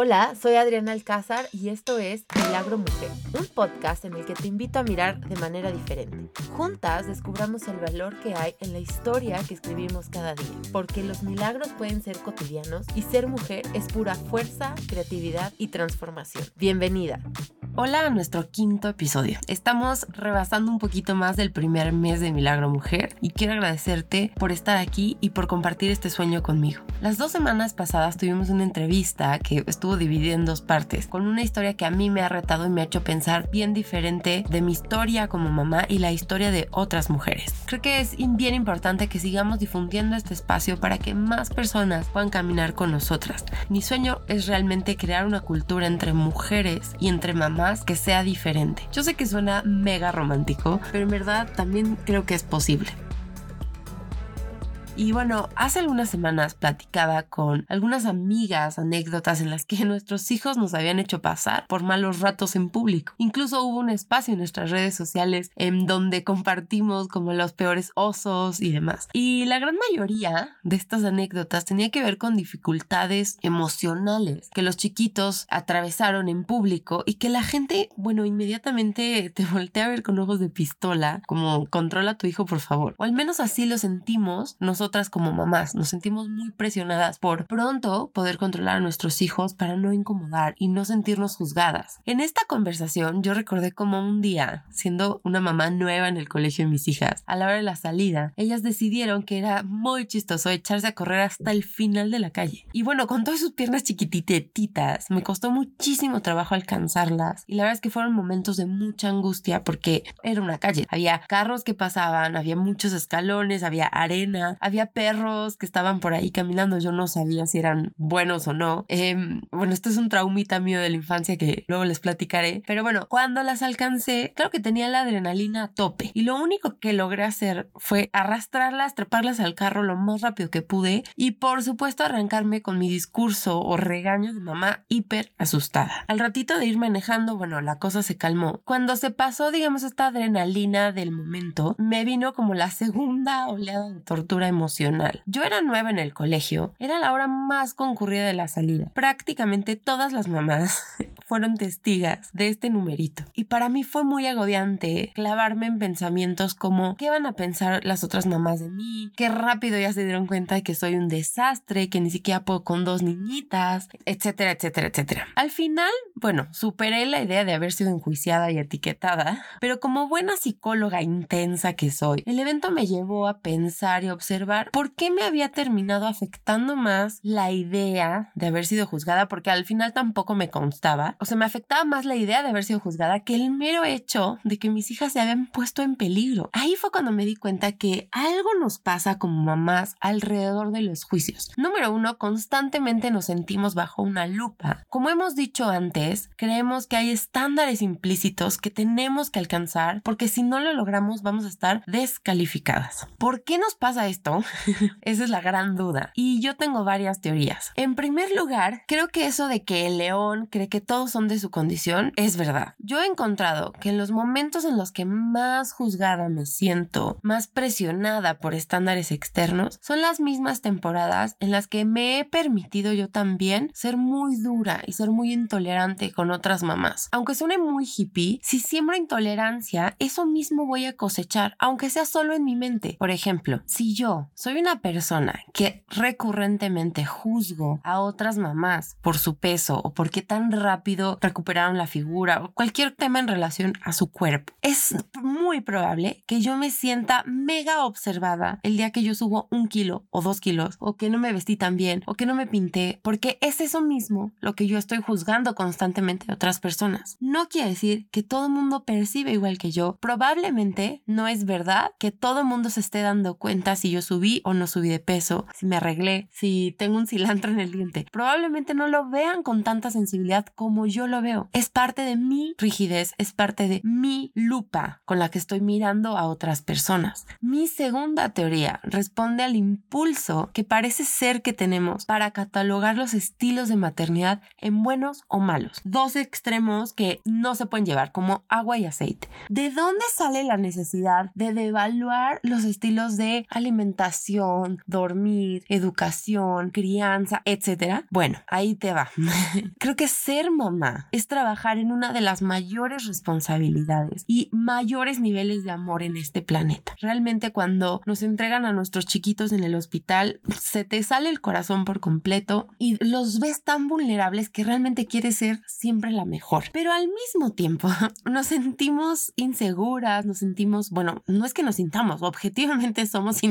Hola, soy Adriana Alcázar y esto es Milagro Mujer, un podcast en el que te invito a mirar de manera diferente. Juntas descubramos el valor que hay en la historia que escribimos cada día, porque los milagros pueden ser cotidianos y ser mujer es pura fuerza, creatividad y transformación. Bienvenida. Hola a nuestro quinto episodio. Estamos rebasando un poquito más del primer mes de Milagro Mujer y quiero agradecerte por estar aquí y por compartir este sueño conmigo. Las dos semanas pasadas tuvimos una entrevista que estuvo dividida en dos partes, con una historia que a mí me ha retado y me ha hecho pensar bien diferente de mi historia como mamá y la historia de otras mujeres. Creo que es bien importante que sigamos difundiendo este espacio para que más personas puedan caminar con nosotras. Mi sueño es realmente crear una cultura entre mujeres y entre mamás que sea diferente. Yo sé que suena mega romántico, pero en verdad también creo que es posible. Y bueno, hace algunas semanas platicaba con algunas amigas anécdotas en las que nuestros hijos nos habían hecho pasar por malos ratos en público. Incluso hubo un espacio en nuestras redes sociales en donde compartimos como los peores osos y demás. Y la gran mayoría de estas anécdotas tenía que ver con dificultades emocionales que los chiquitos atravesaron en público y que la gente, bueno, inmediatamente te voltea a ver con ojos de pistola, como controla tu hijo por favor. O al menos así lo sentimos nosotros como mamás nos sentimos muy presionadas por pronto poder controlar a nuestros hijos para no incomodar y no sentirnos juzgadas. En esta conversación yo recordé como un día, siendo una mamá nueva en el colegio de mis hijas, a la hora de la salida, ellas decidieron que era muy chistoso echarse a correr hasta el final de la calle. Y bueno, con todas sus piernas chiquitititas, me costó muchísimo trabajo alcanzarlas y la verdad es que fueron momentos de mucha angustia porque era una calle. Había carros que pasaban, había muchos escalones, había arena, había perros que estaban por ahí caminando, yo no sabía si eran buenos o no. Em, bueno, esto es un traumita mío de la infancia que luego les platicaré, pero bueno, cuando las alcancé, creo que tenía la adrenalina a tope y lo único que logré hacer fue arrastrarlas, treparlas al carro lo más rápido que pude y por supuesto arrancarme con mi discurso o regaño de mamá hiper asustada. Al ratito de ir manejando, bueno, la cosa se calmó. Cuando se pasó, digamos, esta adrenalina del momento, me vino como la segunda oleada de tortura emocional yo era nueva en el colegio, era la hora más concurrida de la salida. Prácticamente todas las mamás fueron testigas de este numerito. Y para mí fue muy agobiante clavarme en pensamientos como ¿qué van a pensar las otras mamás de mí? Qué rápido ya se dieron cuenta de que soy un desastre, que ni siquiera puedo con dos niñitas, etcétera, etcétera, etcétera. Al final, bueno, superé la idea de haber sido enjuiciada y etiquetada, pero como buena psicóloga intensa que soy, el evento me llevó a pensar y observar por qué me había terminado afectando más la idea de haber sido juzgada, porque al final tampoco me constaba. O sea, me afectaba más la idea de haber sido juzgada que el mero hecho de que mis hijas se habían puesto en peligro. Ahí fue cuando me di cuenta que algo nos pasa como mamás alrededor de los juicios. Número uno, constantemente nos sentimos bajo una lupa. Como hemos dicho antes, creemos que hay estándares implícitos que tenemos que alcanzar porque si no lo logramos vamos a estar descalificadas. ¿Por qué nos pasa esto? Esa es la gran duda. Y yo tengo varias teorías. En primer lugar, creo que eso de que el león cree que todos son de su condición es verdad. Yo he encontrado que en los momentos en los que más juzgada me siento, más presionada por estándares externos, son las mismas temporadas en las que me he permitido yo también ser muy dura y ser muy intolerante con otras mamás. Aunque suene muy hippie, si siembro intolerancia, eso mismo voy a cosechar, aunque sea solo en mi mente. Por ejemplo, si yo soy una persona que recurrentemente juzgo a otras mamás por su peso o por qué tan rápido recuperaron la figura o cualquier tema en relación a su cuerpo. Es muy probable que yo me sienta mega observada el día que yo subo un kilo o dos kilos o que no me vestí tan bien o que no me pinté porque es eso mismo lo que yo estoy juzgando constantemente a otras personas. No quiere decir que todo el mundo percibe igual que yo. Probablemente no es verdad que todo el mundo se esté dando cuenta si yo subí o no subí de peso, si me arreglé, si tengo un cilantro en el diente. Probablemente no lo vean con tanta sensibilidad como yo lo veo. Es parte de mi rigidez, es parte de mi lupa con la que estoy mirando a otras personas. Mi segunda teoría responde al impulso que parece ser que tenemos para catalogar los estilos de maternidad en buenos o malos. Dos extremos que no se pueden llevar como agua y aceite. ¿De dónde sale la necesidad de devaluar los estilos de alimentación? Dormir, educación, crianza, etcétera. Bueno, ahí te va. Creo que ser mamá es trabajar en una de las mayores responsabilidades y mayores niveles de amor en este planeta. Realmente cuando nos entregan a nuestros chiquitos en el hospital, se te sale el corazón por completo y los ves tan vulnerables que realmente quieres ser siempre la mejor. Pero al mismo tiempo nos sentimos inseguras, nos sentimos, bueno, no es que nos sintamos, objetivamente somos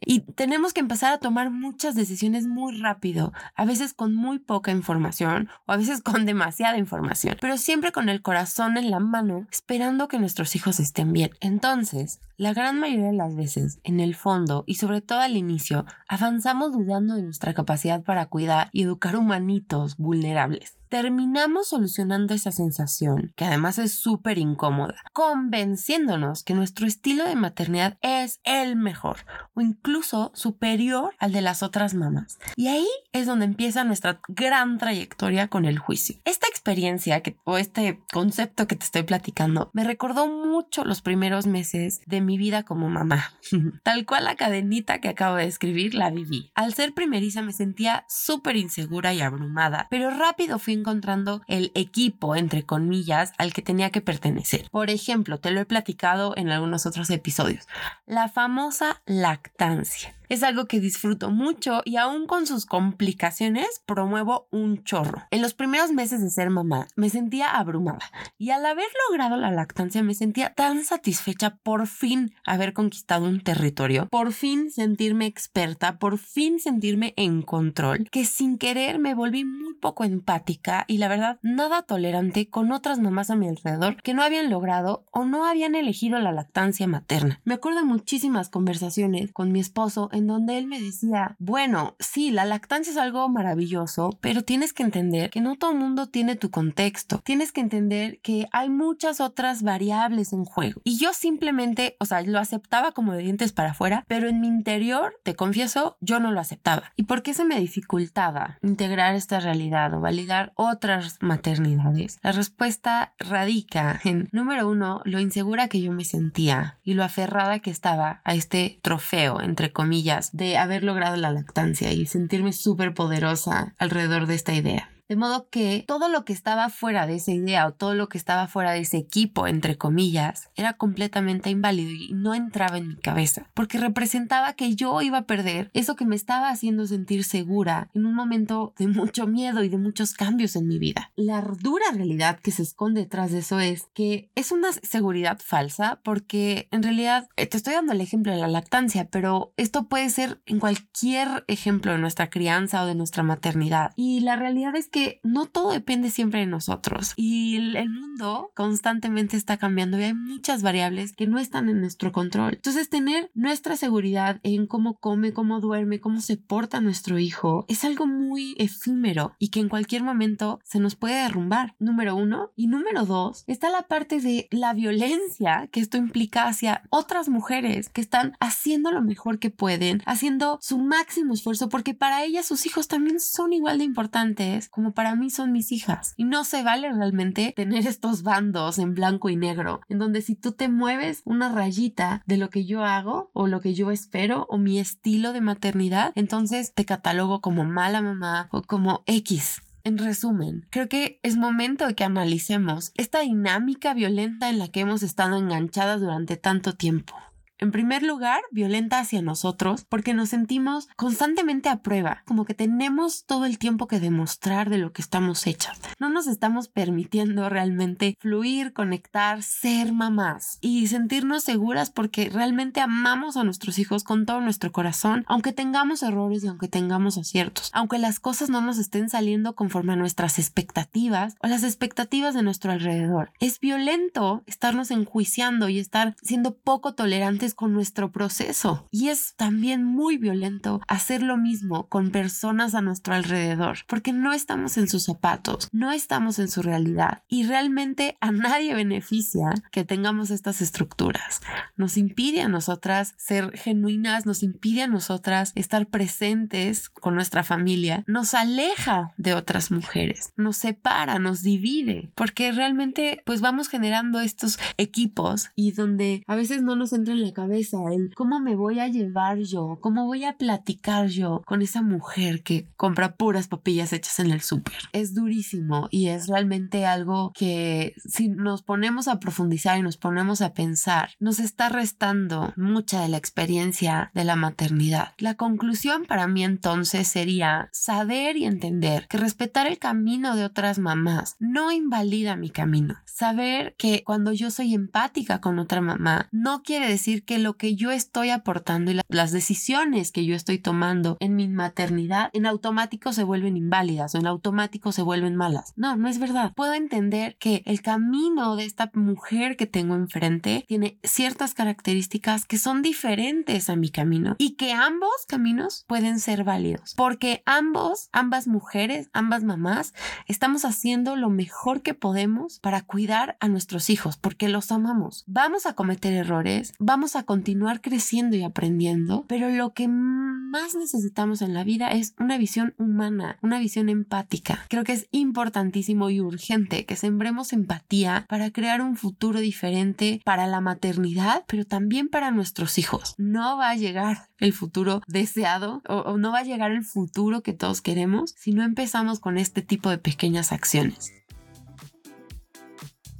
y tenemos que empezar a tomar muchas decisiones muy rápido, a veces con muy poca información o a veces con demasiada información, pero siempre con el corazón en la mano, esperando que nuestros hijos estén bien. Entonces, la gran mayoría de las veces, en el fondo y sobre todo al inicio, avanzamos dudando de nuestra capacidad para cuidar y educar humanitos vulnerables terminamos solucionando esa sensación, que además es súper incómoda, convenciéndonos que nuestro estilo de maternidad es el mejor o incluso superior al de las otras mamás. Y ahí es donde empieza nuestra gran trayectoria con el juicio. Esta experiencia o este concepto que te estoy platicando me recordó mucho los primeros meses de mi vida como mamá. Tal cual la cadenita que acabo de escribir la viví. Al ser primeriza me sentía súper insegura y abrumada, pero rápido fui encontrando el equipo, entre comillas, al que tenía que pertenecer. Por ejemplo, te lo he platicado en algunos otros episodios, la famosa lactancia. Es algo que disfruto mucho y aún con sus complicaciones promuevo un chorro. En los primeros meses de ser mamá me sentía abrumada y al haber logrado la lactancia me sentía tan satisfecha por fin haber conquistado un territorio, por fin sentirme experta, por fin sentirme en control, que sin querer me volví muy poco empática y la verdad nada tolerante con otras mamás a mi alrededor que no habían logrado o no habían elegido la lactancia materna. Me acuerdo muchísimas conversaciones con mi esposo en donde él me decía, bueno, sí, la lactancia es algo maravilloso, pero tienes que entender que no todo el mundo tiene tu contexto. Tienes que entender que hay muchas otras variables en juego. Y yo simplemente, o sea, lo aceptaba como de dientes para afuera, pero en mi interior, te confieso, yo no lo aceptaba. ¿Y por qué se me dificultaba integrar esta realidad o validar otras maternidades? La respuesta radica en, número uno, lo insegura que yo me sentía y lo aferrada que estaba a este trofeo, entre comillas de haber logrado la lactancia y sentirme súper poderosa alrededor de esta idea. De modo que todo lo que estaba fuera de esa idea o todo lo que estaba fuera de ese equipo, entre comillas, era completamente inválido y no entraba en mi cabeza, porque representaba que yo iba a perder eso que me estaba haciendo sentir segura en un momento de mucho miedo y de muchos cambios en mi vida. La dura realidad que se esconde detrás de eso es que es una seguridad falsa porque en realidad eh, te estoy dando el ejemplo de la lactancia, pero esto puede ser en cualquier ejemplo de nuestra crianza o de nuestra maternidad. Y la realidad es que que no todo depende siempre de nosotros y el mundo constantemente está cambiando y hay muchas variables que no están en nuestro control. Entonces, tener nuestra seguridad en cómo come, cómo duerme, cómo se porta nuestro hijo es algo muy efímero y que en cualquier momento se nos puede derrumbar. Número uno. Y número dos, está la parte de la violencia que esto implica hacia otras mujeres que están haciendo lo mejor que pueden, haciendo su máximo esfuerzo porque para ellas sus hijos también son igual de importantes como para mí son mis hijas. Y no se vale realmente tener estos bandos en blanco y negro, en donde si tú te mueves una rayita de lo que yo hago o lo que yo espero o mi estilo de maternidad, entonces te catalogo como mala mamá o como X. En resumen, creo que es momento de que analicemos esta dinámica violenta en la que hemos estado enganchadas durante tanto tiempo. En primer lugar, violenta hacia nosotros porque nos sentimos constantemente a prueba, como que tenemos todo el tiempo que demostrar de lo que estamos hechas. No nos estamos permitiendo realmente fluir, conectar, ser mamás y sentirnos seguras porque realmente amamos a nuestros hijos con todo nuestro corazón, aunque tengamos errores y aunque tengamos aciertos, aunque las cosas no nos estén saliendo conforme a nuestras expectativas o las expectativas de nuestro alrededor. Es violento estarnos enjuiciando y estar siendo poco tolerantes con nuestro proceso. Y es también muy violento hacer lo mismo con personas a nuestro alrededor, porque no estamos en sus zapatos, no estamos en su realidad y realmente a nadie beneficia que tengamos estas estructuras. Nos impide a nosotras ser genuinas, nos impide a nosotras estar presentes con nuestra familia, nos aleja de otras mujeres, nos separa, nos divide, porque realmente pues vamos generando estos equipos y donde a veces no nos entra en la cabeza en cómo me voy a llevar yo, cómo voy a platicar yo con esa mujer que compra puras papillas hechas en el súper. Es durísimo y es realmente algo que si nos ponemos a profundizar y nos ponemos a pensar, nos está restando mucha de la experiencia de la maternidad. La conclusión para mí entonces sería saber y entender que respetar el camino de otras mamás no invalida mi camino. Saber que cuando yo soy empática con otra mamá, no quiere decir que lo que yo estoy aportando y las decisiones que yo estoy tomando en mi maternidad en automático se vuelven inválidas o en automático se vuelven malas. No, no es verdad. Puedo entender que el camino de esta mujer que tengo enfrente tiene ciertas características que son diferentes a mi camino y que ambos caminos pueden ser válidos porque ambos, ambas mujeres, ambas mamás, estamos haciendo lo mejor que podemos para cuidar a nuestros hijos porque los amamos. Vamos a cometer errores, vamos a continuar creciendo y aprendiendo, pero lo que más necesitamos en la vida es una visión humana, una visión empática. Creo que es importantísimo y urgente que sembremos empatía para crear un futuro diferente para la maternidad, pero también para nuestros hijos. No va a llegar el futuro deseado o, no va a llegar el futuro que todos queremos si no empezamos con este tipo de pequeñas acciones.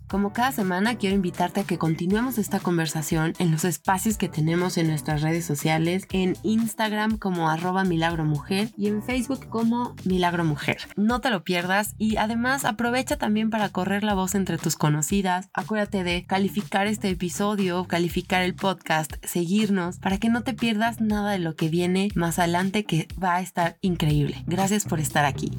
Como cada semana quiero invitarte a que continuemos esta conversación en los espacios que tenemos en nuestras redes sociales, en Instagram como arroba milagromujer y en Facebook como milagromujer. No te lo pierdas y además aprovecha también para correr la voz entre tus conocidas. Acuérdate de calificar este episodio, calificar el podcast, seguirnos para que no te pierdas nada de lo que viene más adelante que va a estar increíble. Gracias por estar aquí.